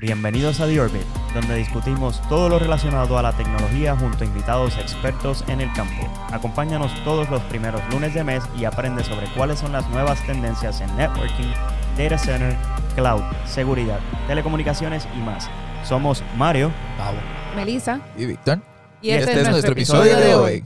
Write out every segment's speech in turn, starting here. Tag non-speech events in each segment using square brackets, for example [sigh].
Bienvenidos a The Orbit, donde discutimos todo lo relacionado a la tecnología junto a invitados expertos en el campo. Acompáñanos todos los primeros lunes de mes y aprende sobre cuáles son las nuevas tendencias en networking, data center, cloud, seguridad, telecomunicaciones y más. Somos Mario, Pablo. Melissa. Y Víctor. Y este, es nuestro episodio de hoy.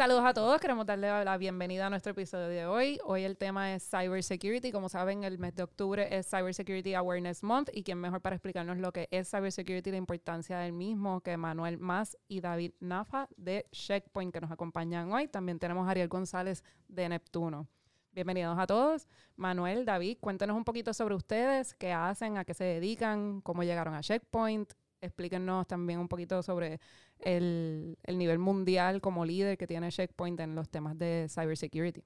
Saludos a todos, queremos darle la bienvenida a nuestro episodio de hoy. Hoy el tema es Cybersecurity. Como saben, el mes de octubre es Cybersecurity Awareness Month y quién mejor para explicarnos lo que es Cybersecurity y la importancia del mismo que Manuel Más y David Nafa de Checkpoint que nos acompañan hoy. También tenemos a Ariel González de Neptuno. Bienvenidos a todos. Manuel, David, cuéntenos un poquito sobre ustedes, qué hacen, a qué se dedican, cómo llegaron a Checkpoint. Explíquenos también un poquito sobre el, el nivel mundial como líder que tiene Checkpoint en los temas de cybersecurity.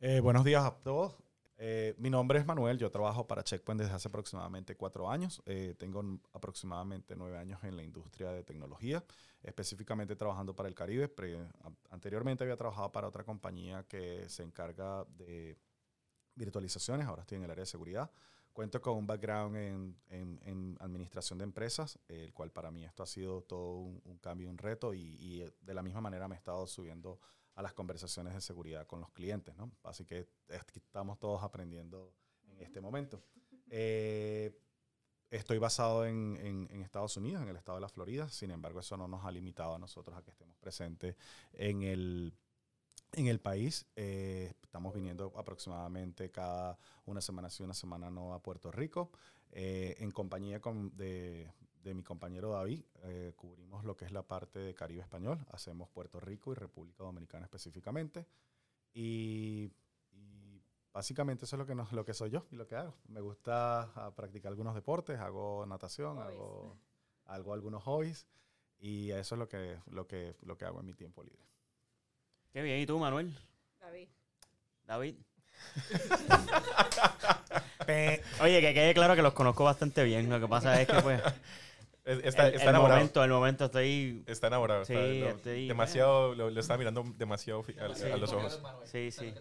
Eh, buenos días a todos. Eh, mi nombre es Manuel, yo trabajo para Checkpoint desde hace aproximadamente cuatro años. Eh, tengo aproximadamente nueve años en la industria de tecnología, específicamente trabajando para el Caribe. Anteriormente había trabajado para otra compañía que se encarga de virtualizaciones, ahora estoy en el área de seguridad. Cuento con un background en, en- en administración de empresas, el cual para mí esto ha sido todo un, un cambio, un reto y, y de la misma manera me he estado subiendo a las conversaciones de seguridad con los clientes, ¿no? Así que estamos todos aprendiendo en este momento. Eh, estoy basado en- en Estados Unidos, en el estado de la Florida, sin embargo eso no nos ha limitado a nosotros a que estemos presentes en el, en el país. Eh, estamos viniendo aproximadamente cada una semana sí, una semana no a Puerto Rico, eh, en compañía con- de, de mi compañero David, eh, cubrimos lo que es la parte de Caribe Español, hacemos Puerto Rico y República Dominicana específicamente. Y, y básicamente eso es lo que, nos- lo que soy yo y lo que hago. Me gusta ah, practicar algunos deportes, hago natación, Hobbies. hago, hago algunos hobbies y eso es lo que, lo, que, lo que hago en mi tiempo libre. Qué bien, ¿y tú, Manuel? David. David. [laughs] Oye, que quede claro que los conozco bastante bien. Lo que pasa es que, pues, [laughs] Es- Está, el, está el enamorado. momento, el momento estoy... Está enamorado. Sí, está- lo- estoy- demasiado, lo, lo está mirando demasiado fi- a, Sí. a los ojos. Sí, sí.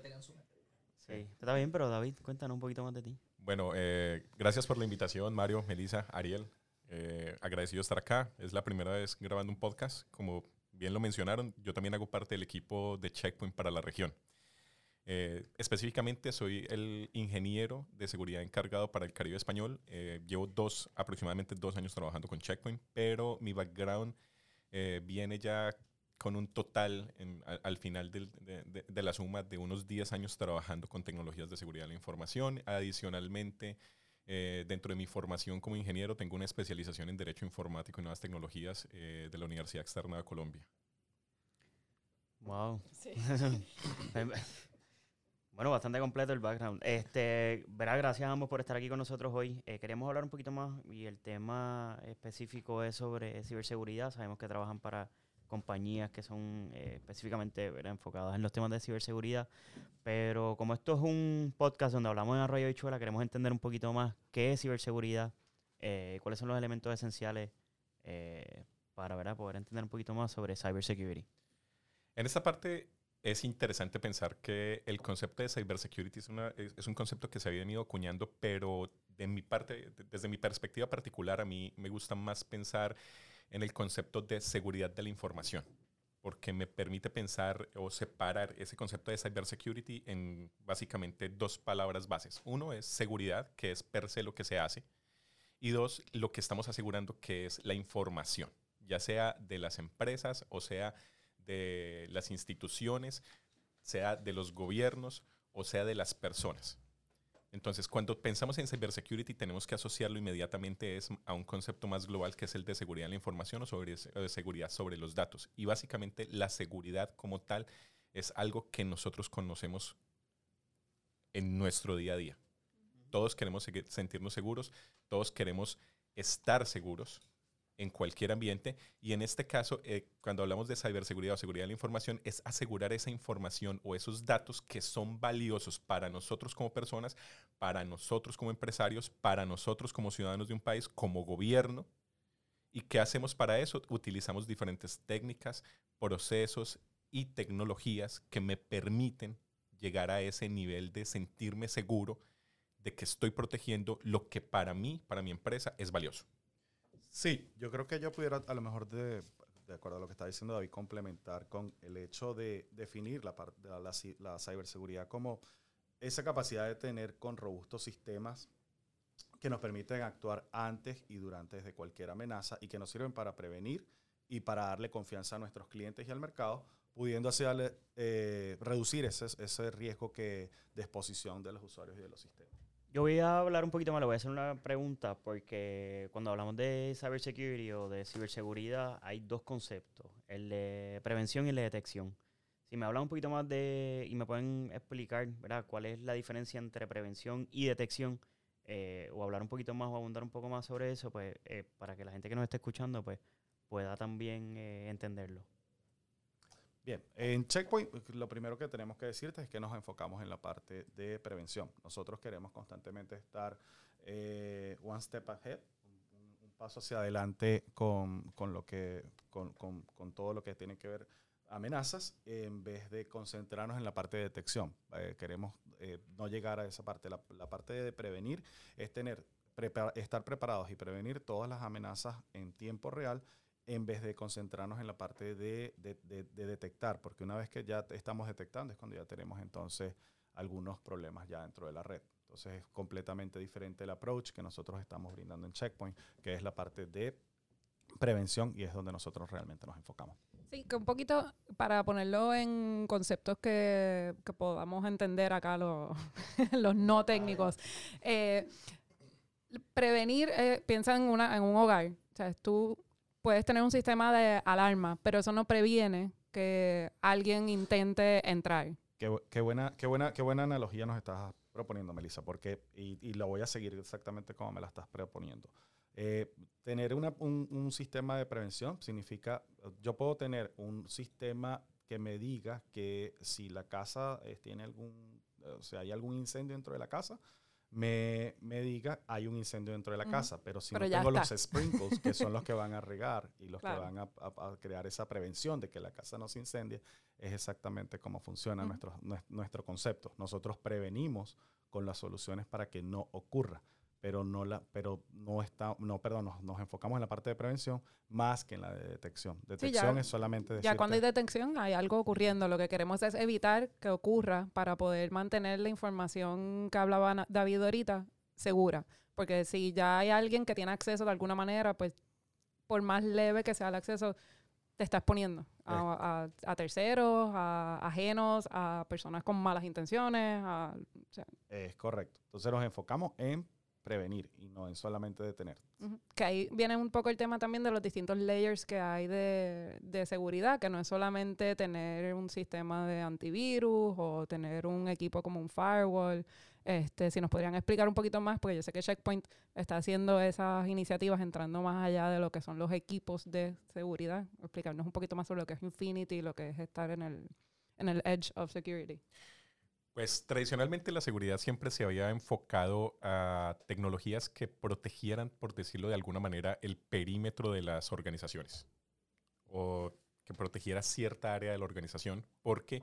Sí, está bien, pero David, cuéntanos un poquito más de ti. Bueno, eh, gracias por la invitación, Mario, Melissa, Ariel. Eh, agradecido estar acá. Es la primera vez grabando un podcast. Como bien lo mencionaron, yo también hago parte del equipo de Checkpoint para la región. Eh, específicamente soy el ingeniero de seguridad encargado para el Caribe Español. Eh, llevo dos, aproximadamente dos años trabajando con Checkpoint, pero mi background eh, viene ya con un total en- al, al final del- de, de- de la suma de unos 10 años trabajando con tecnologías de seguridad de la información. Adicionalmente, eh, dentro de mi formación como ingeniero, tengo una especialización en Derecho Informático y Nuevas Tecnologías eh, de la Universidad Externa de Colombia. Wow. Sí. [laughs] bueno, bastante completo el background. Este, verá, gracias a ambos por estar aquí con nosotros hoy. Eh, queríamos hablar un poquito más y el tema específico es sobre ciberseguridad. Sabemos que trabajan para compañías que son eh, específicamente ¿verdad? enfocadas en los temas de ciberseguridad. Pero como esto es un podcast donde hablamos en Arroyo Bichuela, queremos entender un poquito más qué es ciberseguridad, eh, cuáles son los elementos esenciales eh, para ¿verdad? poder entender un poquito más sobre cybersecurity. En esta parte es interesante pensar que el concepto de cybersecurity es, una, es, es un concepto que se había venido acuñando, pero de mi parte, de- desde mi perspectiva particular, a mí me gusta más pensar en el concepto de seguridad de la información, porque me permite pensar o separar ese concepto de cybersecurity en básicamente dos palabras bases. Uno es seguridad, que es per se lo que se hace, y dos, lo que estamos asegurando que es la información, ya sea de las empresas o sea de las instituciones, sea de los gobiernos o sea de las personas. Entonces, cuando pensamos en cybersecurity, tenemos que asociarlo inmediatamente es a un concepto más global que es el de seguridad de la información o, sobre, o de seguridad sobre los datos. Y básicamente la seguridad como tal es algo que nosotros conocemos en nuestro día a día. Todos queremos sentirnos seguros, todos queremos estar seguros en cualquier ambiente y en este caso, eh, cuando hablamos de ciberseguridad o seguridad de la información, es asegurar esa información o esos datos que son valiosos para nosotros como personas, para nosotros como empresarios, para nosotros como ciudadanos de un país, como gobierno. ¿Y qué hacemos para eso? Utilizamos diferentes técnicas, procesos y tecnologías que me permiten llegar a ese nivel de sentirme seguro de que estoy protegiendo lo que para mí, para mi empresa, es valioso. Sí, yo creo que yo pudiera a lo mejor de, de acuerdo a lo que está diciendo David, complementar con el hecho de definir la, parte la, la, ciberseguridad como esa capacidad de tener con robustos sistemas que nos permiten actuar antes y durante de cualquier amenaza y que nos sirven para prevenir y para darle confianza a nuestros clientes y al mercado, pudiendo así eh, reducir ese, ese riesgo que, de exposición de los usuarios y de los sistemas. Yo voy a hablar un poquito más, le voy a hacer una pregunta, porque cuando hablamos de cybersecurity o de ciberseguridad, hay dos conceptos, el de prevención y el de detección. Si me hablan un poquito más de, y me pueden explicar, ¿verdad?, cuál es la diferencia entre prevención y detección, eh, o hablar un poquito más o abundar un poco más sobre eso, pues, eh, para que la gente que nos esté escuchando, pues, pueda también eh, entenderlo. Bien, en Checkpoint lo primero que tenemos que decirte es que nos enfocamos en la parte de prevención. Nosotros queremos constantemente estar eh, one step ahead, un, paso hacia adelante con, con lo que, con, con, todo lo que tiene que ver amenazas, en vez de concentrarnos en la parte de detección. Eh, queremos eh, no llegar a esa parte. La parte de prevenir es tener, estar preparados y prevenir todas las amenazas en tiempo real en vez de concentrarnos en la parte de, detectar, porque una vez que ya estamos detectando es cuando ya tenemos entonces algunos problemas ya dentro de la red. Entonces es completamente diferente el approach que nosotros estamos brindando en Checkpoint, que es la parte de prevención y es donde nosotros realmente nos enfocamos. Sí, que un poquito para ponerlo en conceptos que, podamos entender acá los, [laughs] los no técnicos. Eh, prevenir, eh, piensa en, una, en un hogar. O sea, tú puedes tener un sistema de alarma, pero eso no previene que alguien intente entrar. Qué, buena, qué, buena, qué buena analogía nos estás proponiendo, Melissa, porque, y, y voy a seguir exactamente como me la estás proponiendo. Eh, tener un, un, sistema de prevención significa, yo puedo tener un sistema que me diga que si la casa eh, tiene algún, o sea, hay algún incendio dentro de la casa, me, me, diga hay un incendio dentro de la casa, pero si no tengo los sprinkles, que son los que [laughs] van a regar y los que van a, crear esa prevención de que la casa no se incendie, es exactamente cómo funciona nuestro, nuestro concepto. Nosotros prevenimos con las soluciones para que no ocurra pero no la pero no está no perdón nos, enfocamos en la parte de prevención más que en la de detección detección es solamente ya cuando hay detección hay algo ocurriendo lo que queremos es evitar que ocurra para poder mantener la información que hablaba David ahorita segura porque si ya hay alguien que tiene acceso de alguna manera pues por más leve que sea el acceso te está exponiendo a, terceros, a ajenos, a personas con malas intenciones. es correcto. Entonces nos enfocamos en prevenir y no en solamente detener. Que ahí viene un poco el tema también de los distintos layers que hay de, de, seguridad, que no es solamente tener un sistema de antivirus o tener un equipo como un firewall. Este, si nos podrían explicar un poquito más, porque yo sé que Checkpoint está haciendo esas iniciativas entrando más allá de lo que son los equipos de seguridad. Explicarnos un poquito más sobre lo que es Infinity, lo que es estar en el, en el edge of security. Pues tradicionalmente la seguridad siempre se había enfocado a tecnologías que protegieran, por decirlo de alguna manera, el perímetro de las organizaciones o que protegiera cierta área de la organización, porque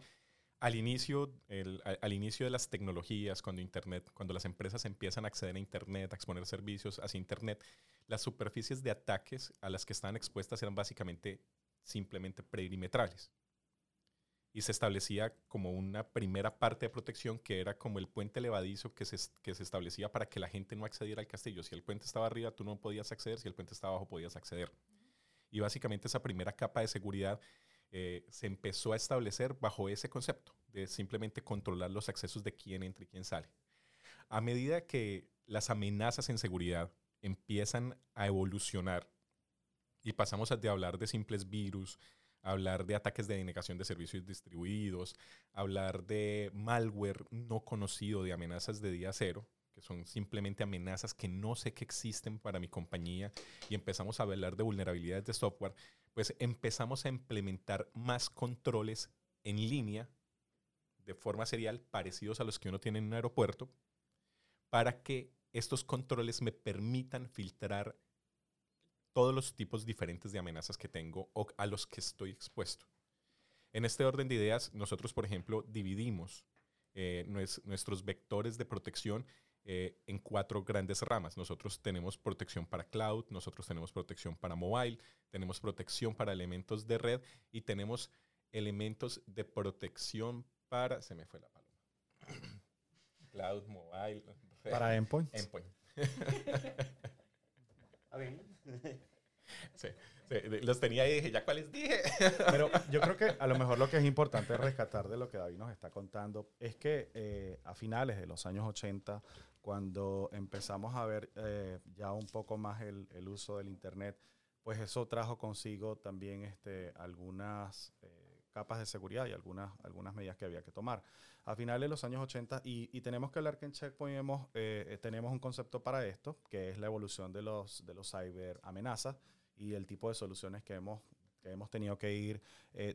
al inicio, al, inicio de las tecnologías, cuando Internet, cuando las empresas empiezan a acceder a Internet, a exponer servicios hacia Internet, las superficies de ataques a las que estaban expuestas eran básicamente simplemente perimetrales y se establecía como una primera parte de protección que era como el puente levadizo que se, que se establecía para que la gente no accediera al castillo. Si el puente estaba arriba, tú no podías acceder, si el puente estaba abajo, podías acceder. Y básicamente esa primera capa de seguridad eh, se empezó a establecer bajo ese concepto de simplemente controlar los accesos de quién entra y quién sale. A medida que las amenazas en seguridad empiezan a evolucionar y pasamos de hablar de simples virus, hablar de ataques de denegación de servicios distribuidos, hablar de malware no conocido, de amenazas de día cero, que son simplemente amenazas que no sé que existen para mi compañía, y empezamos a hablar de vulnerabilidades de software, pues empezamos a implementar más controles en línea de forma serial parecidos a los que uno tiene en un aeropuerto, para que estos controles me permitan filtrar todos los tipos diferentes de amenazas que tengo o a los que estoy expuesto. En este orden de ideas, nosotros, por ejemplo, dividimos eh, nuestros vectores de protección eh, en cuatro grandes ramas. Nosotros tenemos protección para cloud, nosotros tenemos protección para mobile, tenemos protección para elementos de red y tenemos elementos de protección para... Se me fue la paloma. [coughs] cloud, mobile, red. Para endpoint. Endpoint. [laughs] ¿Está bien? sí, los tenía y dije, ¿ya cuáles dije? Pero yo creo que a lo mejor lo que es importante rescatar de lo que David nos está contando es que eh, a finales de los años 80, cuando empezamos a ver eh, ya un poco más el, el, uso del Internet, pues eso trajo consigo también este, algunas eh, capas de seguridad y algunas, algunas medidas que había que tomar. A finales de los años 80, y, y tenemos que hablar que en Checkpoint hemos, eh, tenemos un concepto para esto, que es la evolución de los, de los cyber amenazas y el tipo de soluciones que hemos, que hemos tenido que ir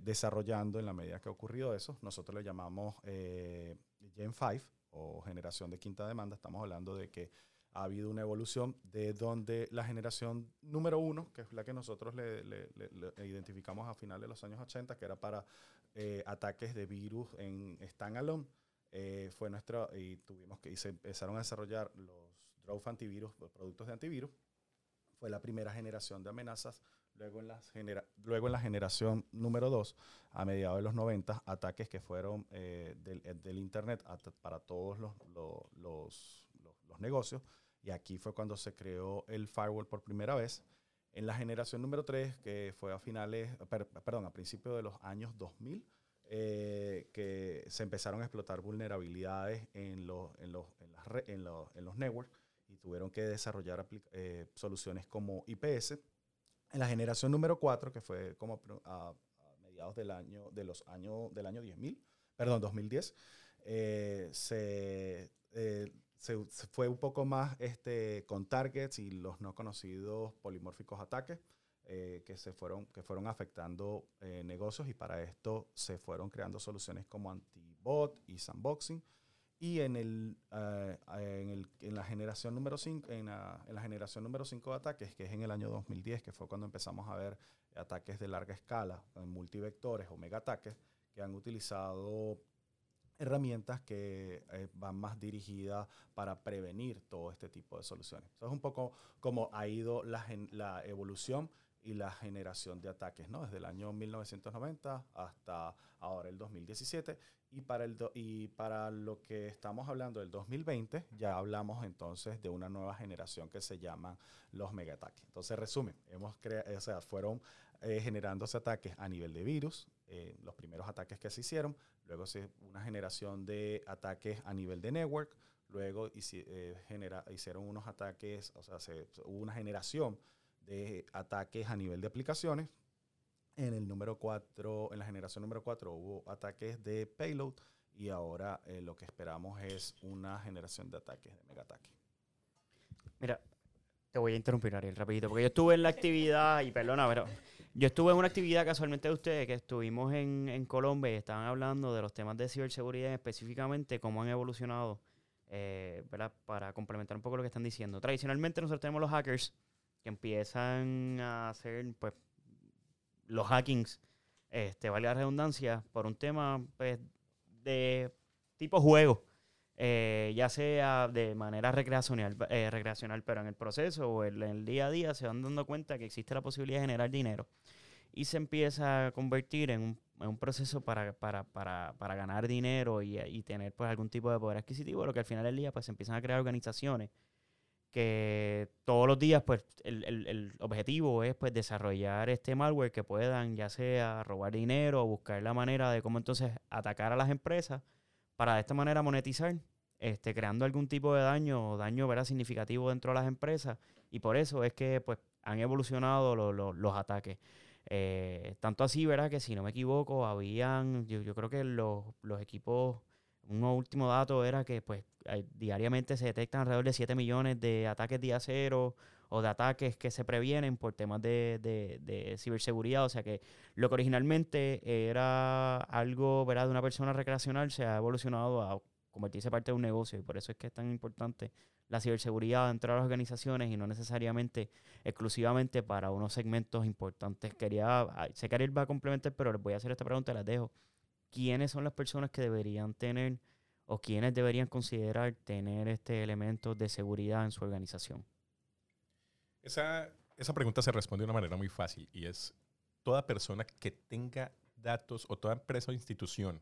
desarrollando en la medida que ha ocurrido eso. Nosotros le llamamos Gen 5, o generación de quinta demanda, estamos hablando de que ha habido una evolución de donde la generación número uno, que es la que nosotros le, identificamos a finales de los años 80, que era para eh, ataques de virus en standalone, eh, fue nuestra, y tuvimos que, y se empezaron a desarrollar los Drove antivirus, los productos de antivirus, fue la primera generación de amenazas Luego en, la luego en la generación número 2, a mediados de los 90, ataques que fueron eh, del, del, Internet para todos los, los, los, los, negocios. Y aquí fue cuando se creó el firewall por primera vez. En la generación número 3, que fue a finales, perdón, a principios de los años 2000, eh, que se empezaron a explotar vulnerabilidades en los, en los, en las en los, en los networks y tuvieron que desarrollar soluciones como IPS en la generación número 4, que fue como a, mediados del año, de los años, del año 10.000, perdón, 2010, eh, se, eh, se, fue un poco más este, con targets y los no conocidos polimórficos ataques eh, que, se fueron, que fueron afectando negocios y para esto se fueron creando soluciones como anti-bot y sandboxing. Y en, el, eh, en, el, en, la generación número 5, en, en, la generación número 5 de ataques, que es en el año 2010, que fue cuando empezamos a ver ataques de larga escala, en multivectores o mega ataques, que han utilizado herramientas que eh, van más dirigidas para prevenir todo este tipo de soluciones. Eso es un poco como ha ido la, la evolución y la generación de ataques, ¿no? Desde el año 1990 hasta ahora el 2017 y para, el y para lo que estamos hablando del 2020 ya hablamos entonces de una nueva generación que se llaman los megaataques. Entonces, resumen, hemos o sea, fueron eh, generándose ataques a nivel de virus, eh, los primeros ataques que se hicieron, luego se, una generación de ataques a nivel de network, luego eh, genera, hicieron unos ataques, o sea, se, hubo una generación de ataques a nivel de aplicaciones. En el número 4, en la generación número 4 hubo ataques de payload y ahora eh, lo que esperamos es una generación de ataques de mega ataque. Mira, te voy a interrumpir, Ariel, rapidito, porque yo estuve en la actividad, y perdona, pero yo estuve en una actividad casualmente de ustedes, que estuvimos en, en Colombia y estaban hablando de los temas de ciberseguridad, específicamente cómo han evolucionado, eh, ¿verdad? Para complementar un poco lo que están diciendo. Tradicionalmente nosotros tenemos los hackers, que empiezan a hacer pues los hackings, este, valga la redundancia, por un tema pues, de tipo juego, eh, ya sea de manera recreacional, eh, recreacional, pero en el proceso o en el día a día se van dando cuenta que existe la posibilidad de generar dinero y se empieza a convertir en un, proceso para, para, para, ganar dinero y, y, tener pues algún tipo de poder adquisitivo, lo que al final del día pues se empiezan a crear organizaciones que todos los días pues el, el, el, objetivo es pues desarrollar este malware que puedan ya sea robar dinero o buscar la manera de cómo entonces atacar a las empresas para de esta manera monetizar este creando algún tipo de daño o daño ¿verdad? significativo dentro de las empresas. Y por eso es que pues han evolucionado los ataques. Eh, tanto así verdad que si no me equivoco habían yo, yo creo que los, los equipos un último dato era que pues diariamente se detectan alrededor de 7 millones de ataques día cero o de ataques que se previenen por temas de, de, ciberseguridad. O sea que lo que originalmente era algo ¿verdad? de una persona recreacional se ha evolucionado a convertirse parte de un negocio y por eso es que es tan importante la ciberseguridad dentro de las organizaciones y no necesariamente exclusivamente para unos segmentos importantes. Quería, sé que Ariel va a complementar, pero les voy a hacer esta pregunta, las dejo quiénes son las personas que deberían tener o quiénes deberían considerar tener este elemento de seguridad en su organización? Esa, esa pregunta se responde de una manera muy fácil y es toda persona que tenga datos o toda empresa o institución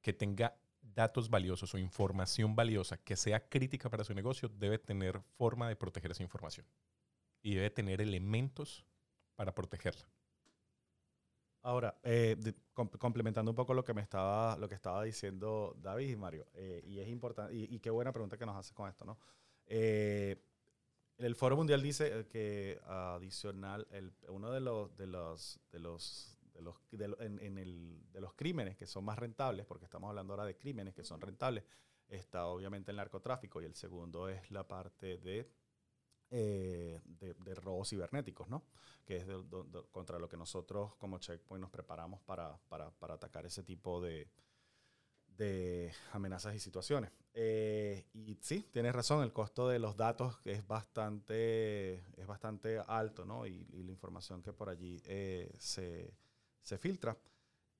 que tenga datos valiosos o información valiosa que sea crítica para su negocio debe tener forma de proteger esa información y debe tener elementos para protegerla. Ahora, eh, complementando un poco lo que me estaba, lo que estaba diciendo David y Mario, eh, y es importante, y, qué buena pregunta que nos hace con esto, ¿no? Eh, el Foro Mundial dice que adicional, el, uno de los, de los, de los de los, en, el, de los crímenes que son más rentables, porque estamos hablando ahora de crímenes que son rentables, está obviamente el narcotráfico y el segundo es la parte de, eh, de, robos cibernéticos, ¿no? que es contra lo que nosotros como Checkpoint nos preparamos para, para, para atacar ese tipo de, de amenazas y situaciones. Eh, y sí, tienes razón, el costo de los datos es bastante, es bastante alto, ¿no? Y, y la información que por allí eh, se, se filtra.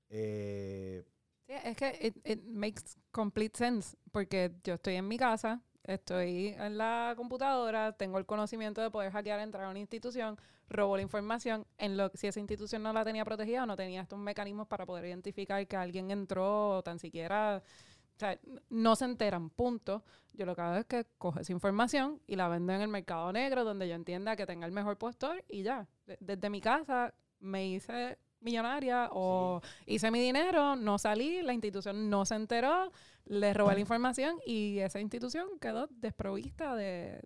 Eh, sí, es que it, makes complete sense, porque yo estoy en mi casa, estoy en la computadora, tengo el conocimiento de poder hackear, entrar a una institución, robo la información, en lo si esa institución no la tenía protegida o no tenía estos mecanismos para poder identificar que alguien entró o tan siquiera... O sea, no se enteran, punto. Yo lo que hago es que cojo esa información y la vendo en el mercado negro donde yo entienda que tenga el mejor postor y ya. Desde mi casa me hice millonaria o hice mi dinero, no salí, la institución no se enteró, le robé la información y esa institución quedó desprovista de,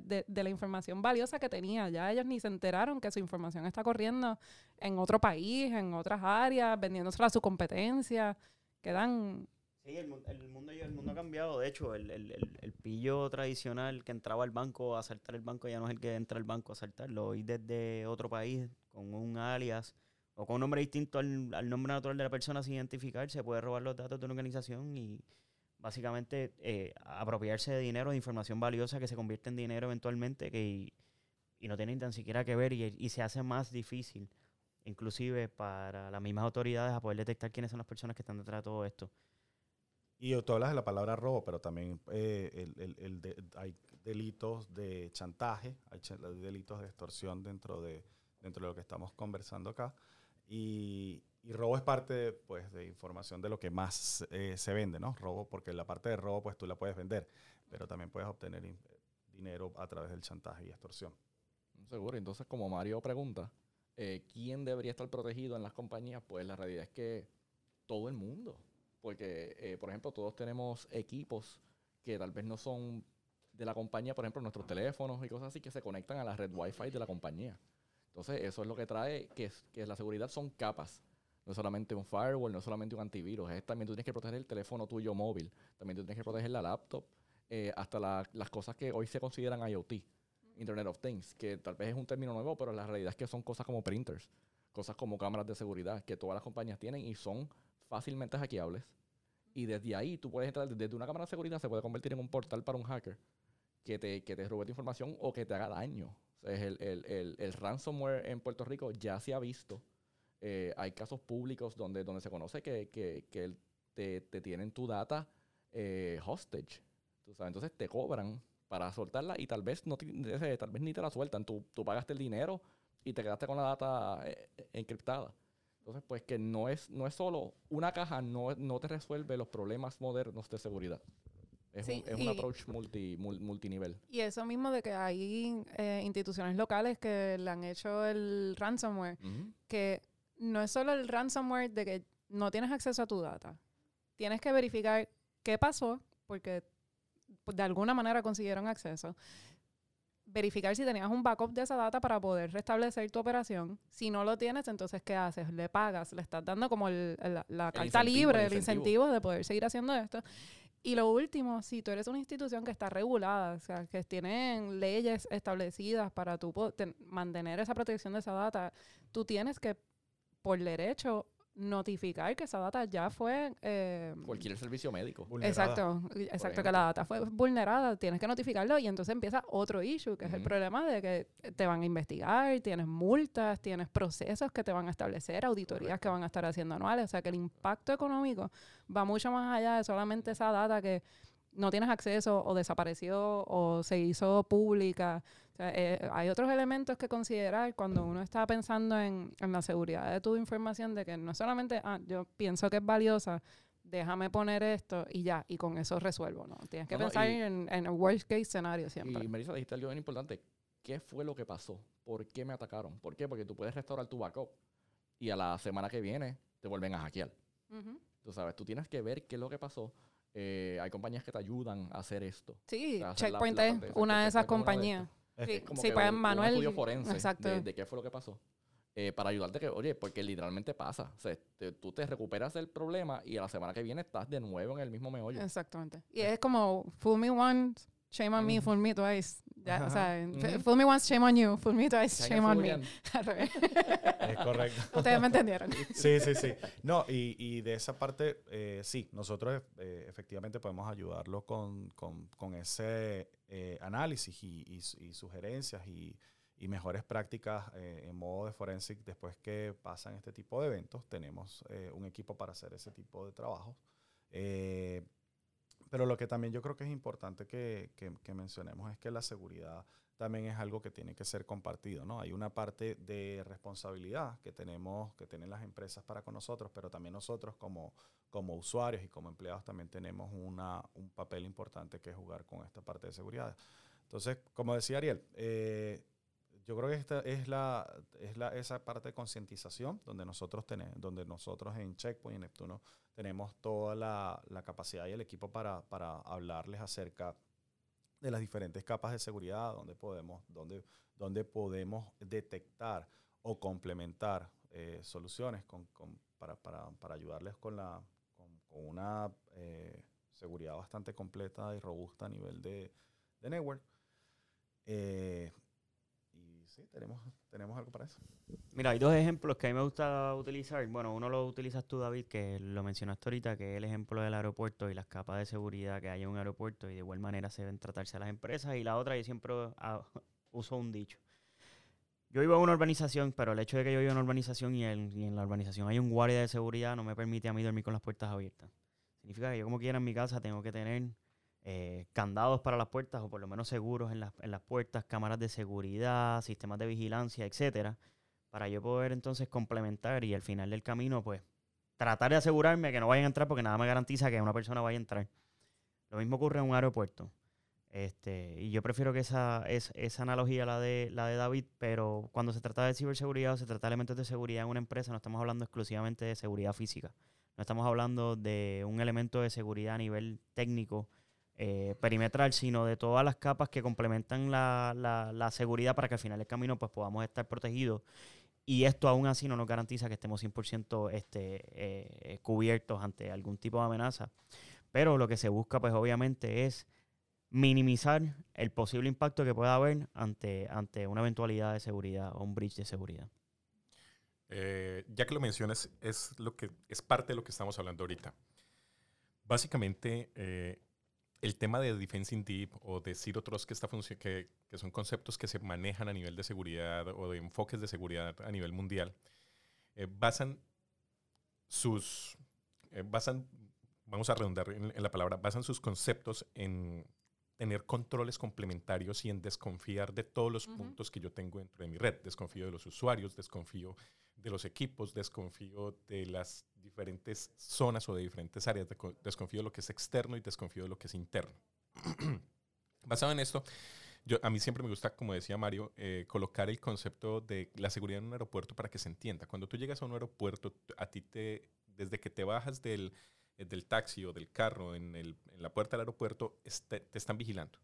de, la información valiosa que tenía. Ya ellos ni se enteraron que su información está corriendo en otro país, en otras áreas, vendiéndosela a su competencia. Quedan... Sí, el, el, mundo, el mundo ha cambiado. De hecho, el, el, pillo tradicional que entraba al banco a asaltar el banco ya no es el que entra al banco a asaltarlo. Hoy desde otro país, con un alias, o con un nombre distinto al, nombre natural de la persona sin identificar, se puede robar los datos de una organización y básicamente eh, apropiarse de dinero, de información valiosa que se convierte en dinero eventualmente que, y, no tienen tan siquiera que ver y, se hace más difícil, inclusive para las mismas autoridades, a poder detectar quiénes son las personas que están detrás de todo esto. Y tú hablas de la palabra robo, pero también eh, hay delitos de chantaje, hay delitos de extorsión dentro de, dentro de lo que estamos conversando acá. Y, robo es parte pues, de información de lo que más eh, se vende, ¿no? Robo, porque la parte de robo pues tú la puedes vender, pero también puedes obtener dinero a través del chantaje y extorsión. Seguro, entonces como Mario pregunta, eh, ¿quién debería estar protegido en las compañías? Pues la realidad es que todo el mundo, porque eh, por ejemplo todos tenemos equipos que tal vez no son de la compañía, por ejemplo nuestros teléfonos y cosas así que se conectan a la red Wi-Fi de la compañía. Entonces, eso es lo que trae que, que la seguridad son capas. No es solamente un firewall, no es solamente un antivirus. Es también tú tienes que proteger el teléfono tuyo móvil. También tú tienes que proteger la laptop. Eh, hasta las cosas que hoy se consideran IoT, Internet of Things, que tal vez es un término nuevo, pero la realidad es que son cosas como printers, cosas como cámaras de seguridad, que todas las compañías tienen y son fácilmente hackeables. Y desde ahí tú puedes entrar, desde una cámara de seguridad se puede convertir en un portal para un hacker que te, que te robe tu información o que te haga daño el, el, el, ransomware en Puerto Rico ya se ha visto. Eh, hay casos públicos donde, donde se conoce que, que, que te, te, tienen tu data eh, hostage. ¿tú sabes? Entonces te cobran para soltarla y tal vez, no tal vez ni te la sueltan. Tú, tú pagaste el dinero y te quedaste con la data eh, encriptada. Entonces, pues que no es, no es solo una caja, no, no te resuelve los problemas modernos de seguridad. Es, un, approach multi, multinivel. Y eso mismo de que hay eh, instituciones locales que le han hecho el ransomware, que no es solo el ransomware de que no tienes acceso a tu data. Tienes que verificar qué pasó, porque de alguna manera consiguieron acceso. Verificar si tenías un backup de esa data para poder restablecer tu operación. Si no lo tienes, entonces, ¿qué haces? Le pagas, le estás dando como la carta libre, el incentivo de poder seguir haciendo esto. Y lo último, si tú eres una institución que está regulada, o sea, que tienen leyes establecidas para tú mantener esa protección de esa data, tú tienes que, por derecho, notificar que esa data ya fue... eh, Cualquier servicio médico. Vulnerada. Exacto, exacto, que la data fue vulnerada, tienes que notificarlo y entonces empieza otro issue, que es el problema de que te van a investigar, tienes multas, tienes procesos que te van a establecer, auditorías que van a estar haciendo anuales, o sea que el impacto económico va mucho más allá de solamente esa data que no tienes acceso o desapareció o se hizo pública. O sea, eh, hay otros elementos que considerar cuando uno está pensando en, en la seguridad de tu información, de que no solamente, ah, yo pienso que es valiosa, déjame poner esto y ya, y con eso resuelvo, ¿no? Tienes que No, no, pensar y- en, en el worst case scenario siempre. Y Melissa, dijiste algo bien importante. ¿Qué fue lo que pasó? ¿Por qué me atacaron? ¿Por qué? Porque tú puedes restaurar tu backup y a la semana que viene te vuelven a hackear. Ujú. Tú sabes, tú tienes que ver qué es lo que pasó. Eh, hay compañías que te ayudan a hacer esto. Sí, hacer la- Checkpoint la es parte esa, una de esas es compañías. Es Sí, Es como sí, que pues un- un Manuel. estudio forense exacto. de, de qué fue lo que pasó. eh, para ayudarte que, oye, porque literalmente pasa. O sea, te- tú te recuperas del problema y a la semana que viene estás de nuevo en el mismo meollo. Exactamente. Y es como, fool me once, shame on me, Ujú. fool me twice. Ya, o sea, Ujú. fool me once, shame on you, fool me twice, shame on me. [laughs] Es correcto. [laughs] Ustedes me entendieron. Sí, sí, sí. No, y, y de esa parte, eh, sí, nosotros eh, efectivamente podemos ayudarlo con, con- con ese eh, análisis y, y y sugerencias y, y mejores prácticas eh, en modo de forensic después que pasan este tipo de eventos. Tenemos eh, un equipo para hacer ese tipo de trabajo. Eh, pero lo que también yo creo que es importante que, que- que mencionemos es que la seguridad también es algo que tiene que ser compartido, ¿no? Hay una parte de responsabilidad que tenemos, que tienen las empresas para con nosotros, pero también nosotros como, como usuarios y como empleados también tenemos una, un papel importante que jugar con esta parte de seguridad. Entonces, como decía Ariel, eh, yo creo que esta es la, es la esa parte de concientización donde nosotros tenemos, donde nosotros en Checkpoint y Neptuno tenemos toda la, la capacidad y el equipo para, para hablarles acerca de las diferentes capas de seguridad, donde podemos, donde, donde podemos detectar o complementar eh, soluciones con, con- para, para, para ayudarles con, la, con, con una eh, seguridad bastante completa y robusta a nivel de, de network. Eh, sí, tenemos, tenemos algo para eso. Mira, hay dos ejemplos que a mí me gusta utilizar. Bueno, uno lo utilizas tú, David, que lo mencionaste ahorita, que es el ejemplo del aeropuerto y las capas de seguridad que hay en un aeropuerto y de igual manera se deben tratarse a las empresas. Y la otra, yo siempre [laughs] uso un dicho. Yo vivo en una urbanización, pero el hecho de que yo vivo en una urbanización y y en la urbanización hay un guardia de seguridad no me permite a mí dormir con las puertas abiertas. Significa que yo como quiera en mi casa tengo que tener eh, candados para las puertas o por lo menos seguros en las, en las puertas, cámaras de seguridad, sistemas de vigilancia, etcétera, para yo poder entonces complementar y al final del camino pues tratar de asegurarme que no vayan a entrar porque nada me garantiza que una persona vaya a entrar. Lo mismo ocurre en un aeropuerto. Este, y yo prefiero que esa, es, esa analogía la de, la de David, pero cuando se trata de ciberseguridad o se trata de elementos de seguridad en una empresa, no estamos hablando exclusivamente de seguridad física. No estamos hablando de un elemento de seguridad a nivel técnico, eh, perimetral, sino de todas las capas que complementan la, la- seguridad para que al final del camino pues, podamos estar protegidos. Y esto aún así no nos garantiza que estemos 100% este, eh, cubiertos ante algún tipo de amenaza. Pero lo que se busca, pues obviamente, es minimizar el posible impacto que pueda haber ante, ante una eventualidad de seguridad o un breach de seguridad. Eh, ya que lo mencionas, es, lo que, es parte de lo que estamos hablando ahorita. Básicamente, el tema de Defense in Deep o de Zero Trust, que, funci- que, que son conceptos que se manejan a nivel de seguridad o de enfoques de seguridad a nivel mundial, eh, basan sus, eh, basan, vamos a redundar en la palabra, basan sus conceptos en tener controles complementarios y en desconfiar de todos los Ujú. puntos que yo tengo dentro de mi red. Desconfío de los usuarios, desconfío de los equipos, desconfío de las diferentes zonas o de diferentes áreas, desconfío de lo que es externo y desconfío de lo que es interno. [clears throat] Basado en esto, yo, a mí siempre me gusta, como decía Mario, eh, colocar el concepto de la seguridad en un aeropuerto para que se entienda. Cuando tú llegas a un aeropuerto, a ti te, desde que te bajas del, del taxi o del carro en, el- en la puerta del aeropuerto, este- te están vigilando.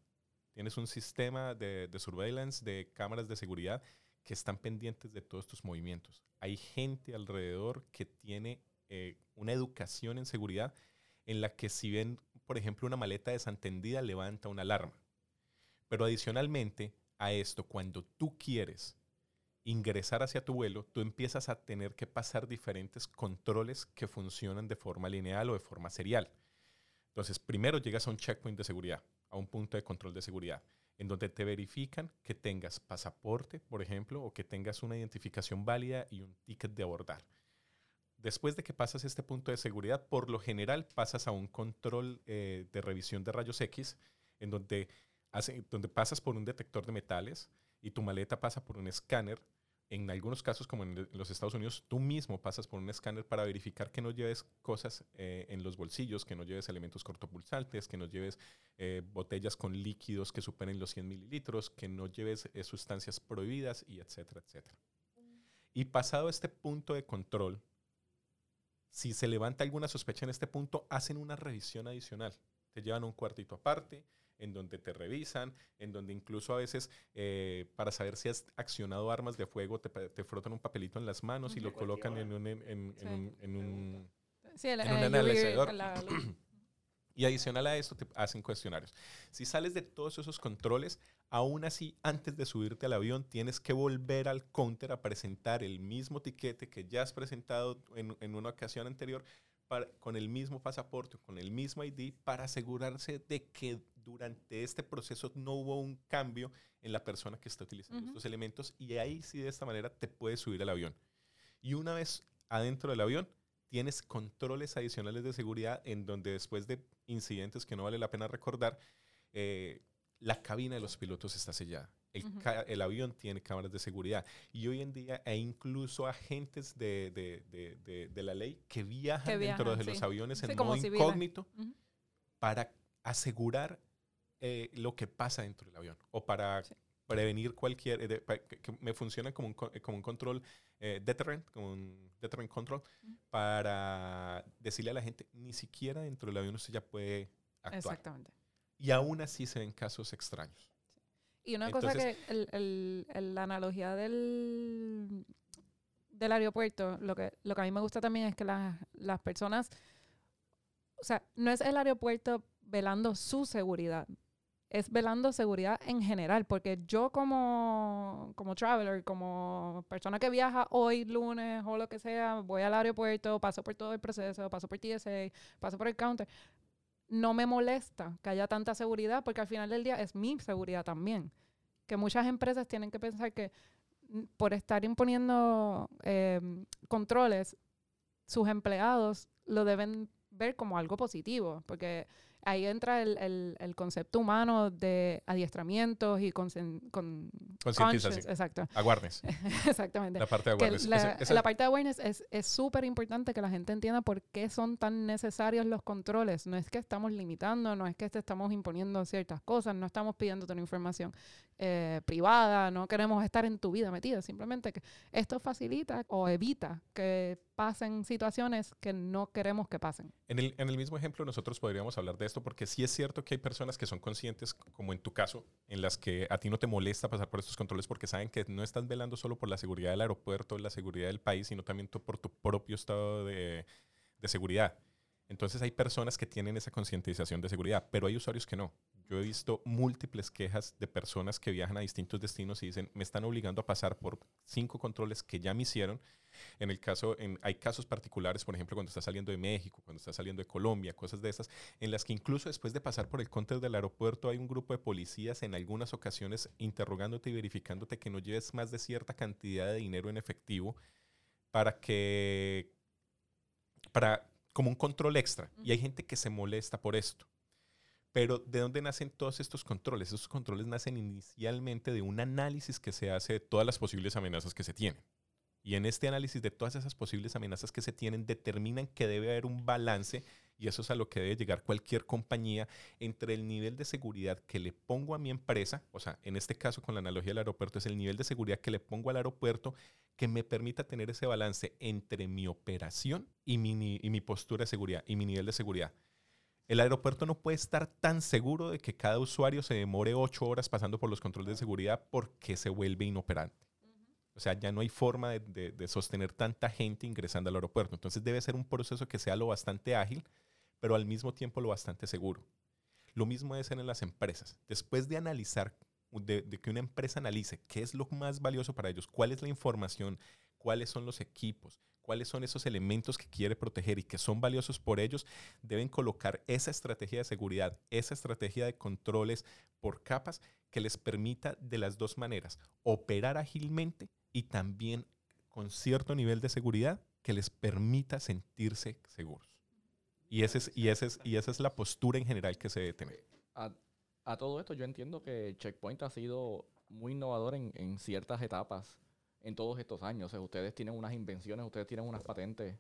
Tienes un sistema de, de surveillance, de cámaras de seguridad que están pendientes de todos tus movimientos. Hay gente alrededor que tiene eh, una educación en seguridad en la que si ven, por ejemplo, una maleta desatendida, levanta una alarma. Pero adicionalmente a esto, cuando tú quieres ingresar hacia tu vuelo, tú empiezas a tener que pasar diferentes controles que funcionan de forma lineal o de forma serial. Entonces, primero llegas a un checkpoint de seguridad, a un punto de control de seguridad, en donde te verifican que tengas pasaporte, por ejemplo, o que tengas una identificación válida y un ticket de abordar. Después de que pasas este punto de seguridad, por lo general pasas a un control eh, de revisión de rayos X, en donde, hace, donde pasas por un detector de metales y tu maleta pasa por un escáner en algunos casos, como en los Estados Unidos, tú mismo pasas por un escáner para verificar que no lleves cosas eh, en los bolsillos, que no lleves elementos cortopulsantes, que no lleves eh, botellas con líquidos que superen los 100 mililitros, que no lleves eh, sustancias prohibidas, y etcétera, etcétera. Y pasado este punto de control, si se levanta alguna sospecha en este punto, hacen una revisión adicional. Te llevan un cuartito aparte, en donde te revisan, en donde incluso a veces eh, para saber si has accionado armas de fuego te, te frotan un papelito en las manos y lo colocan en un, en, en, Sí. un, en un- Sí, el, en un UV, analicedor. la- [clears throat] Y adicional a esto te hacen cuestionarios. Si sales de todos esos controles, aún así, antes de subirte al avión, tienes que volver al counter a presentar el mismo tiquete que ya has presentado en, en una ocasión anterior para- con el mismo pasaporte, con el mismo ID, para asegurarse de que durante este proceso no hubo un cambio en la persona que está utilizando Ujú. estos elementos y ahí sí de esta manera te puedes subir al avión. Y una vez adentro del avión, tienes controles adicionales de seguridad en donde después de incidentes que no vale la pena recordar, eh, la cabina de los pilotos está sellada. El, ca- el avión tiene cámaras de seguridad. Y hoy en día hay incluso agentes de, de- de- de- de la ley que viajan, Que dentro de sí. los aviones en modo incógnito para asegurar eh, lo que pasa dentro del avión o para Sí. prevenir cualquier, eh, que, que me funciona como un, eh, como un control eh, deterrent, como un deterrent control, para decirle a la gente, ni siquiera dentro del avión usted ya puede actuar. Exactamente. Y aún así se ven casos extraños. Y una cosa que el, el- el- la analogía del, del aeropuerto, lo que, lo que a mí me gusta también es que las, las personas, o sea, no es el aeropuerto velando su seguridad, es velando seguridad en general, porque yo como, como traveler, como persona que viaja hoy, lunes o lo que sea, voy al aeropuerto, paso por todo el proceso, paso por TSA, paso por el counter, no me molesta que haya tanta seguridad porque al final del día es mi seguridad también. Que muchas empresas tienen que pensar que mm, por estar imponiendo eh, controles, sus empleados lo deben ver como algo positivo, porque ahí entra el, el- el concepto humano de adiestramientos y con, Concientización. conscience, exacto, Awareness. [laughs] exactamente La parte de awareness. la, la parte de awareness es es súper importante que la gente entienda por qué son tan necesarios los controles. No es que estamos limitando, no es que te estamos imponiendo ciertas cosas, no estamos pidiéndote una información eh, privada, no queremos estar en tu vida metida. Simplemente que esto facilita o evita que pasen situaciones que no queremos que pasen. En el, mismo ejemplo, nosotros podríamos hablar de esto porque sí es cierto que hay personas que son conscientes, como en tu caso, en las que a ti no te molesta pasar por estos controles porque saben que no estás velando solo por la seguridad del aeropuerto, la seguridad del país, sino también por tu propio estado de seguridad. Entonces hay personas que tienen esa concientización de seguridad, pero hay usuarios que no. Yo he visto múltiples quejas de personas que viajan a distintos destinos y dicen, me están obligando a pasar por cinco controles que ya me hicieron. En el caso, hay casos particulares, por ejemplo, cuando estás saliendo de México, cuando estás saliendo de Colombia, cosas de esas, en las que incluso después de pasar por el counter del aeropuerto hay un grupo de policías en algunas ocasiones interrogándote y verificándote que no lleves más de cierta cantidad de dinero en efectivo para que, para, como un control extra. Y hay gente que se molesta por esto. Pero ¿de dónde nacen todos estos controles? Esos controles nacen inicialmente de un análisis que se hace de todas las posibles amenazas que se tienen. Y en este análisis de todas esas posibles amenazas que se tienen, determinan que debe haber un balance, y eso es a lo que debe llegar cualquier compañía, entre el nivel de seguridad que le pongo a mi empresa, o sea, en este caso con la analogía del aeropuerto, es el nivel de seguridad que le pongo al aeropuerto que me permita tener ese balance entre mi operación y mi, y mi postura de seguridad y mi nivel de seguridad. El aeropuerto no puede estar tan seguro de que cada usuario se demore ocho horas pasando por los controles de seguridad porque se vuelve inoperante. O sea, ya no hay forma de, de- de sostener tanta gente ingresando al aeropuerto. Entonces debe ser un proceso que sea lo bastante ágil, pero al mismo tiempo lo bastante seguro. Lo mismo debe ser en las empresas. Después de analizar de, de que una empresa analice qué es lo más valioso para ellos, cuál es la información, cuáles son los equipos, cuáles son esos elementos que quiere proteger y que son valiosos por ellos, deben colocar esa estrategia de seguridad, esa estrategia de controles por capas que les permita de las dos maneras operar ágilmente y también con cierto nivel de seguridad que les permita sentirse seguros. Y, ese es, y, ese es, y esa es la postura en general que se debe tener. A, a todo esto yo entiendo que Checkpoint ha sido muy innovador en, en ciertas etapas en todos estos años. O sea, ustedes tienen unas invenciones, ustedes tienen unas patentes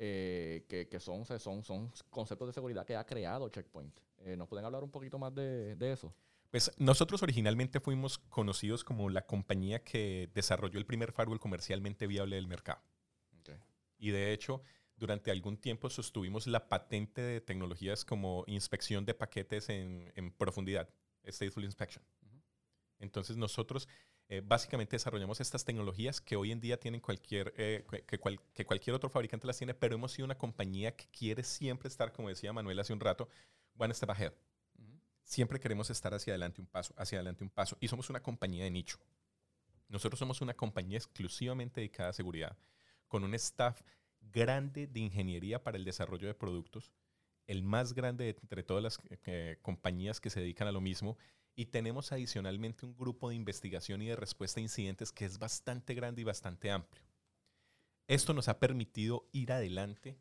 eh, que, que son, son, son conceptos de seguridad que ha creado Checkpoint. Eh, ¿Nos pueden hablar un poquito más de, de eso? Pues nosotros originalmente fuimos conocidos como la compañía que desarrolló el primer firewall comercialmente viable del mercado. Okay. Y de hecho, durante algún tiempo sostuvimos la patente de tecnologías como inspección de paquetes en, en profundidad, Stateful Inspection. Entonces nosotros eh, básicamente desarrollamos estas tecnologías que hoy en día tienen cualquier, eh, que, cual, que, cualquier otro fabricante las tiene, pero hemos sido una compañía que quiere siempre estar, como decía Manuel hace un rato, one step ahead. Uh -huh. Siempre queremos estar hacia adelante un paso, hacia adelante un paso. Y somos una compañía de nicho. Nosotros somos una compañía exclusivamente dedicada a seguridad, con un staff grande de ingeniería para el desarrollo de productos, el más grande de entre todas las eh, compañías que se dedican a lo mismo, y tenemos adicionalmente un grupo de investigación y de respuesta a incidentes que es bastante grande y bastante amplio. Esto nos ha permitido ir adelante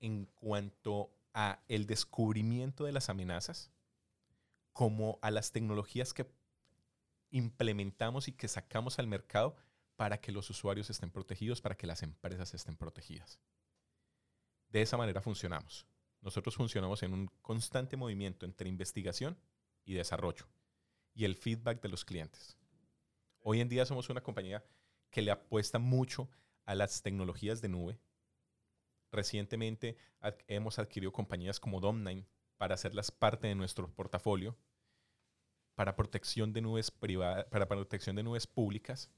en cuanto a el descubrimiento de las amenazas, como a las tecnologías que implementamos y que sacamos al mercado para que los usuarios estén protegidos, para que las empresas estén protegidas. De esa manera funcionamos. Nosotros funcionamos en un constante movimiento entre investigación y desarrollo y el feedback de los clientes. Hoy en día somos una compañía que le apuesta mucho a las tecnologías de nube. Recientemente hemos adquirido compañías como Dom9 para hacerlas parte de nuestro portafolio, para protección de nubes privadas, para protección de nubes públicas.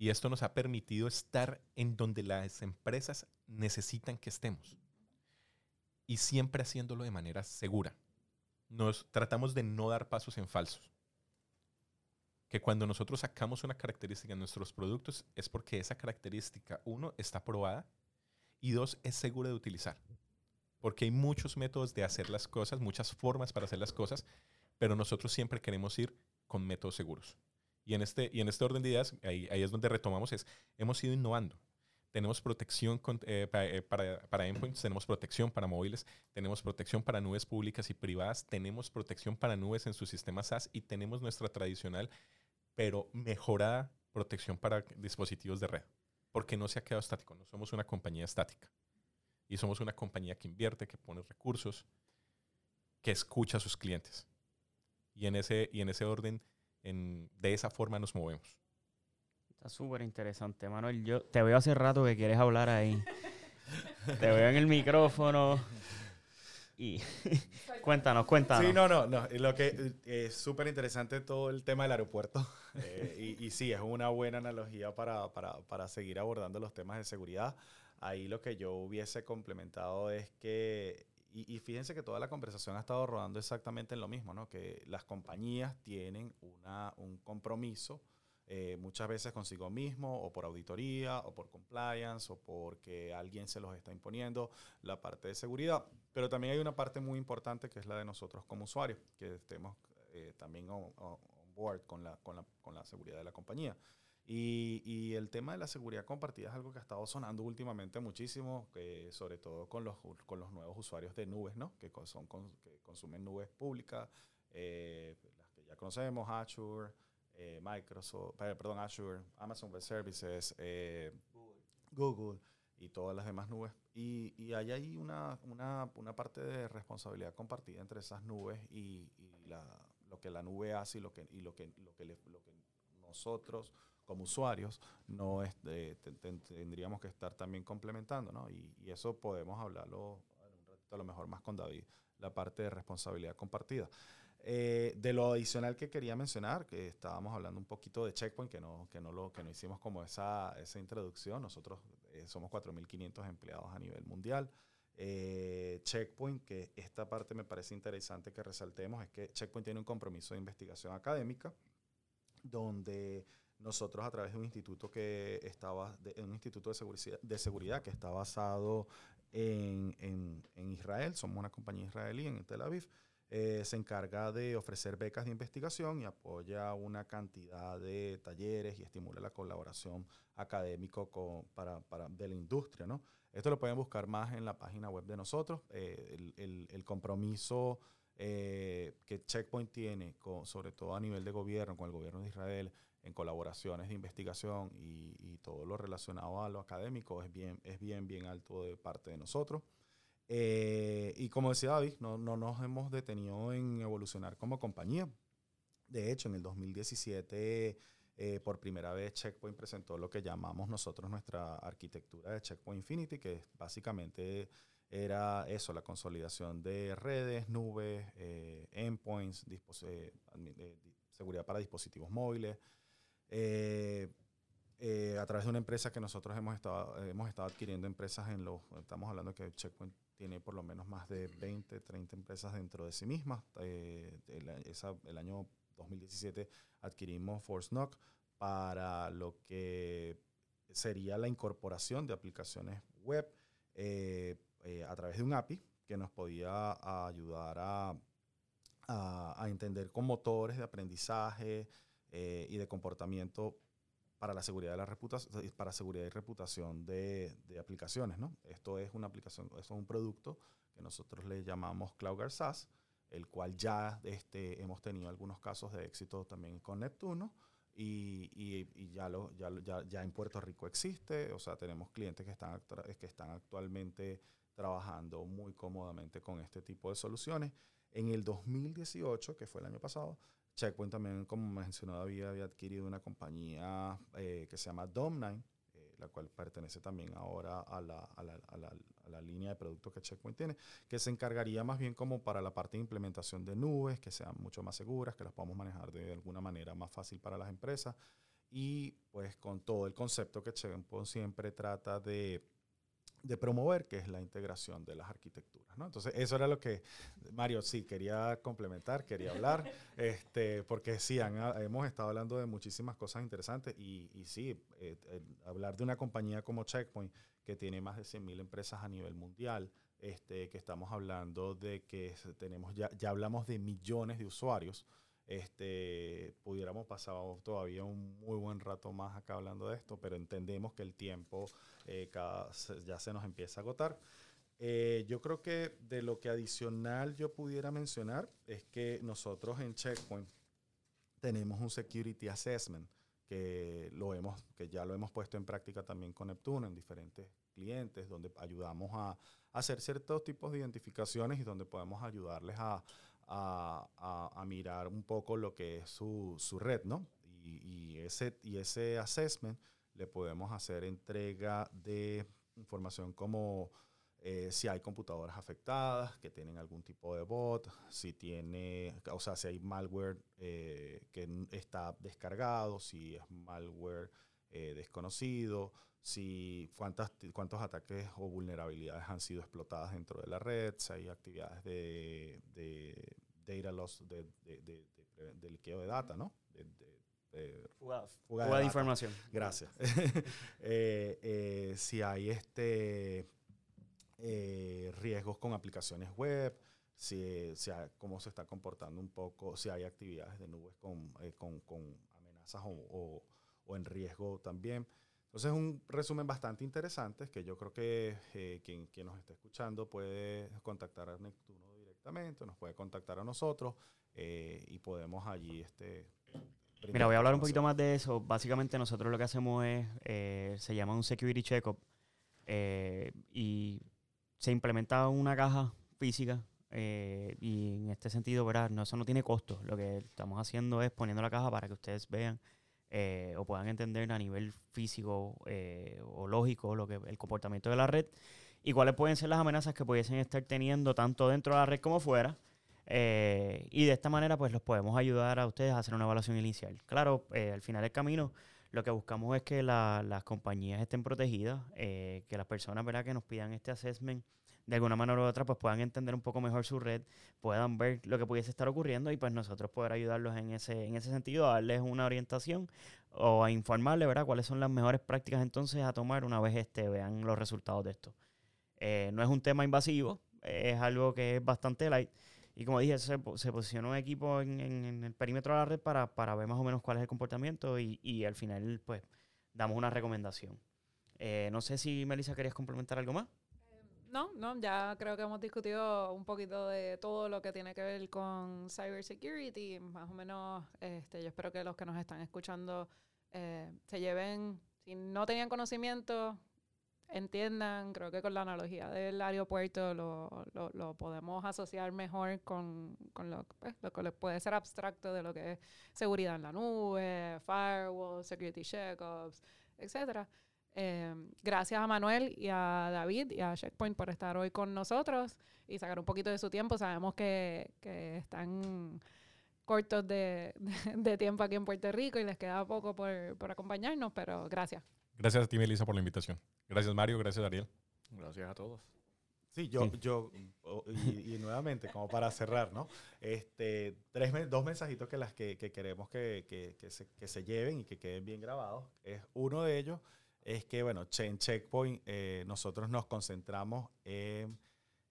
Y esto nos ha permitido estar en donde las empresas necesitan que estemos. Y siempre haciéndolo de manera segura nos tratamos de no dar pasos en falsos. Que cuando nosotros sacamos una característica en nuestros productos es porque esa característica, uno, está probada y dos, es segura de utilizar. Porque hay muchos métodos de hacer las cosas, muchas formas para hacer las cosas, pero nosotros siempre queremos ir con métodos seguros. Y en este, y en este orden de ideas, ahí, ahí es donde retomamos, es, hemos ido innovando tenemos protección con, eh, para, eh, para, para, endpoints, tenemos protección para móviles, tenemos protección para nubes públicas y privadas, tenemos protección para nubes en su sistema SaaS y tenemos nuestra tradicional, pero mejorada protección para dispositivos de red, porque no se ha quedado estático, no somos una compañía estática. Y somos una compañía que invierte, que pone recursos, que escucha a sus clientes. Y en ese, y en ese orden, en, de esa forma nos movemos. Está súper interesante, Manuel. Yo te veo hace rato que quieres hablar ahí. [laughs] te veo en el micrófono. Y [laughs] cuéntanos, cuéntanos. Sí, no, no, no. Lo que es súper interesante todo el tema del aeropuerto. [laughs] Eh, y, y, sí, es una buena analogía para, para, para seguir abordando los temas de seguridad. Ahí lo que yo hubiese complementado es que y, y, fíjense que toda la conversación ha estado rodando exactamente en lo mismo, ¿no? Que las compañías tienen una, un compromiso eh, muchas veces consigo mismo, o por auditoría, o por compliance, o porque alguien se los está imponiendo, la parte de seguridad. Pero también hay una parte muy importante que es la de nosotros como usuarios, que estemos eh, también on, on, board con la, con, la, con la seguridad de la compañía. Y, el tema de la seguridad compartida es algo que ha estado sonando últimamente muchísimo, que sobre todo con los, con los nuevos usuarios de nubes, ¿no? que, son, que consumen nubes públicas, eh, las que ya conocemos, Azure, eh, Microsoft, perdón, Azure, Amazon Web Services, eh, Google. Google. y todas las demás nubes. Y, y hay ahí una, una, una, parte de responsabilidad compartida entre esas nubes y, y la, lo que la nube hace y lo que, y lo que, lo que, le, lo que nosotros como usuarios no es de, te, te, tendríamos que estar también complementando, ¿no? Y, y eso podemos hablarlo a lo mejor más con David, la parte de responsabilidad compartida. Eh, de lo adicional que quería mencionar, que estábamos hablando un poquito de Checkpoint, que no, que no, lo, que no hicimos como esa, esa introducción. Nosotros eh, somos 4.500 empleados a nivel mundial. Eh, Checkpoint, que esta parte me parece interesante que resaltemos, es que Checkpoint tiene un compromiso de investigación académica donde nosotros a través de un instituto que estaba, de, un instituto de seguridad, de seguridad que está basado en, en, Israel, somos una compañía israelí en Tel Aviv, eh, se encarga de ofrecer becas de investigación y apoya una cantidad de talleres y estimula la colaboración académica con, para, para, de la industria. ¿no? Esto lo pueden buscar más en la página web de nosotros. Eh, el, el, el, compromiso eh, que Checkpoint tiene, con, sobre todo a nivel de gobierno, con el gobierno de Israel, en colaboraciones de investigación y, y, todo lo relacionado a lo académico es bien, es bien, bien alto de parte de nosotros. Eh, y como decía David, no, no, nos hemos detenido en evolucionar como compañía. De hecho, en el 2017, eh, por primera vez, Checkpoint presentó lo que llamamos nosotros nuestra arquitectura de Checkpoint Infinity, que básicamente era eso, la consolidación de redes, nubes, eh, endpoints, eh, seguridad para dispositivos móviles, eh, eh, a través de una empresa que nosotros hemos estado, hemos estado adquiriendo empresas en los, estamos hablando que Checkpoint tiene por lo menos más de 20, 30 empresas dentro de sí mismas. Eh, el, esa, el, año 2017 adquirimos ForceNock para lo que sería la incorporación de aplicaciones web a través de un API que nos podía ayudar a, a entender con motores de aprendizaje, eh, y de comportamiento para la seguridad de la reputación, para seguridad y reputación de, aplicaciones, ¿no? Esto es una aplicación, eso es un producto que nosotros le llamamos CloudGuard SaaS, el cual ya este, hemos tenido algunos casos de éxito también con Neptuno y, y, y ya, lo, ya, ya, ya, en Puerto Rico existe, o sea, tenemos clientes que están, que están actualmente trabajando muy cómodamente con este tipo de soluciones. En el 2018, que fue el año pasado, Checkpoint también, como mencionó David, había adquirido una compañía eh, que se llama Dom9, eh, la cual pertenece también ahora a la, a, la, a, la, a la, línea de productos que Checkpoint tiene, que se encargaría más bien como para la parte de implementación de nubes, que sean mucho más seguras, que las podamos manejar de alguna manera más fácil para las empresas. Y pues con todo el concepto que Checkpoint siempre trata de de promover, que es la integración de las arquitecturas. ¿no? Entonces, eso era lo que, Mario, sí, quería complementar, quería hablar, [laughs] este, porque sí, han, hemos estado hablando de muchísimas cosas interesantes y, y sí, eh, eh, hablar de una compañía como Checkpoint, que tiene más de 100.000 empresas a nivel mundial, este, que estamos hablando de que tenemos, ya, ya hablamos de millones de usuarios, este, pudiéramos pasar todavía un muy buen rato más acá hablando de esto, pero entendemos que el tiempo eh, cada, ya se nos empieza a agotar. Eh, yo creo que de lo que adicional yo pudiera mencionar es que nosotros en Checkpoint tenemos un Security Assessment que, lo hemos, que ya lo hemos puesto en práctica también con Neptuno en diferentes clientes, donde ayudamos a, a hacer ciertos tipos de identificaciones y donde podemos ayudarles a, a, a, mirar un poco lo que es su, su red, ¿no? Y, y, ese, y ese assessment le podemos hacer entrega de información como eh, si hay computadoras afectadas, que tienen algún tipo de bot, si tiene, o sea, si hay malware eh, que está descargado, si es malware eh, desconocido, si cuántas, cuántos ataques o vulnerabilidades han sido explotadas dentro de la red, si hay actividades de, de data loss, de, de, de, de, liqueo de data, ¿no? Fuga de, información. Gracias. [laughs] eh, eh, si hay este eh, riesgos con aplicaciones web, si, si hay, cómo se está comportando un poco, si hay actividades de nubes con, eh, con, con amenazas o, o, o en riesgo también. Entonces, un resumen bastante interesante que yo creo que eh, quien, quien, nos esté escuchando puede contactar a Neptuno directamente, nos puede contactar a nosotros eh, y podemos allí... Este, Mira, voy a hablar un poquito más de eso. Básicamente nosotros lo que hacemos es, eh, se llama un security checkup eh, y se implementa una caja física y en este sentido, ¿verdad? No, eso no tiene costo. Lo que estamos haciendo es poniendo la caja para que ustedes vean eh, o puedan entender a nivel físico eh, o lógico lo que el comportamiento de la red y cuáles pueden ser las amenazas que pudiesen estar teniendo tanto dentro de la red como fuera. Eh, y de esta manera pues los podemos ayudar a ustedes a hacer una evaluación inicial. Claro, al final del camino lo que buscamos es que la, las compañías estén protegidas, que las personas ¿verdad? que nos pidan este assessment de alguna manera u otra pues puedan entender un poco mejor su red, puedan ver lo que pudiese estar ocurriendo y pues nosotros poder ayudarlos en ese, en ese sentido, a darles una orientación o a informarles, ¿verdad? Cuáles son las mejores prácticas entonces a tomar una vez este, vean los resultados de esto. Eh, no es un tema invasivo, es algo que es bastante light. Y como dije, se, se posiciona un equipo en, en- en el perímetro de la red para, para ver más o menos cuál es el comportamiento y, y al final pues damos una recomendación. Eh, no sé si Melissa querías complementar algo más. No, no, ya creo que hemos discutido un poquito de todo lo que tiene que ver con cybersecurity. Más o menos, este, yo espero que los que nos están escuchando eh, se lleven, si no tenían conocimiento, entiendan. Creo que con la analogía del aeropuerto lo, lo, podemos asociar mejor con, con lo, pues, lo que puede ser abstracto de lo que es seguridad en la nube, firewall, security checkups, etcétera. Eh, gracias a Manuel y a David y a Checkpoint por estar hoy con nosotros y sacar un poquito de su tiempo. Sabemos que, que están cortos de, de- [laughs] de tiempo aquí en Puerto Rico y les queda poco por, por acompañarnos, pero gracias. Gracias a ti, Melissa, por la invitación. Gracias, Mario. Gracias, Ariel. Gracias a todos. Sí, yo, Sí. yo y, y nuevamente, como para cerrar, ¿no? Este, tres, dos mensajitos que, las que, que queremos que, que, que se, que se lleven y que queden bien grabados. Es, uno de ellos es que, bueno, en Checkpoint eh, nosotros nos concentramos en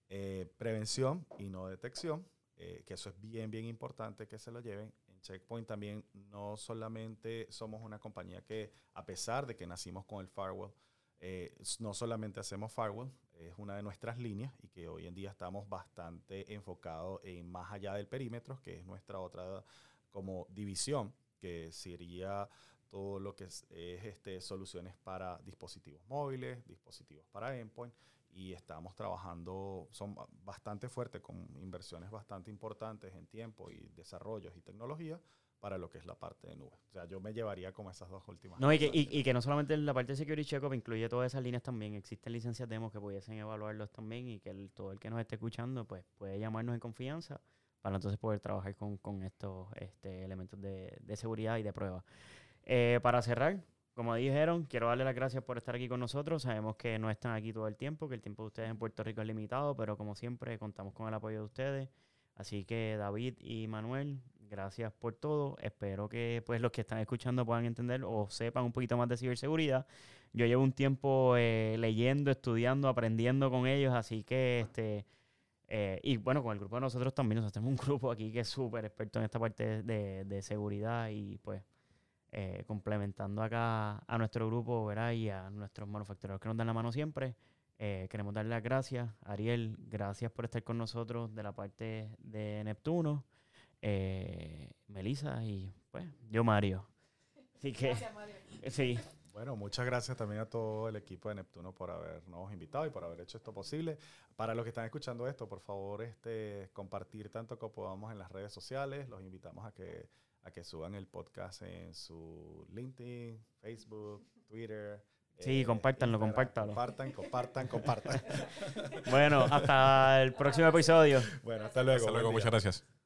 eh, prevención y no detección, eh, que eso es bien, bien importante que se lo lleven. En Checkpoint también no solamente somos una compañía que, a pesar de que nacimos con el firewall, eh, no solamente hacemos firewall, es una de nuestras líneas y que hoy en día estamos bastante enfocados en más allá del perímetro, que es nuestra otra como división, que sería todo lo que es, es, este, soluciones para dispositivos móviles, dispositivos para endpoint y estamos trabajando, son ba- bastante fuertes con inversiones bastante importantes en tiempo y desarrollos y tecnología para lo que es la parte de nube. O sea, yo me llevaría como esas dos últimas. No, y que, cosas. y, y que no solamente la parte de Security Checkup incluye todas esas líneas también. Existen licencias demos que pudiesen evaluarlos también y que el- todo el que nos esté escuchando pues puede llamarnos en confianza para entonces poder trabajar con, con estos este, elementos de, de seguridad y de prueba. Eh, para cerrar, como dijeron, quiero darle las gracias por estar aquí con nosotros. Sabemos que no están aquí todo el tiempo, que el tiempo de ustedes en Puerto Rico es limitado, pero como siempre contamos con el apoyo de ustedes. Así que David y Manuel, gracias por todo. Espero que pues los que están escuchando puedan entender o sepan un poquito más de ciberseguridad. Yo llevo un tiempo eh, leyendo, estudiando, aprendiendo con ellos, así que este eh, y bueno, con el grupo de nosotros también, nosotros tenemos un grupo aquí que es súper experto en esta parte de, de seguridad y pues eh, complementando acá a nuestro grupo, ¿verdad? Y a nuestros manufactureros que nos dan la mano siempre. eh, queremos darle las gracias. Ariel, gracias por estar con nosotros de la parte de Neptuno. Eh, Melissa y pues yo Mario. [laughs] Así que sí, Bueno, muchas gracias también a todo el equipo de Neptuno por habernos invitado y por haber hecho esto posible. Para los que están escuchando esto, por favor, este, compartir tanto como podamos en las redes sociales. Los invitamos a que, a que suban el podcast en su LinkedIn, Facebook, Twitter. Sí, compártanlo, Instagram. compártalo. Compartan, compartan, compartan. [laughs] bueno, hasta el próximo episodio. bueno, hasta luego. Hasta luego. Muchas gracias.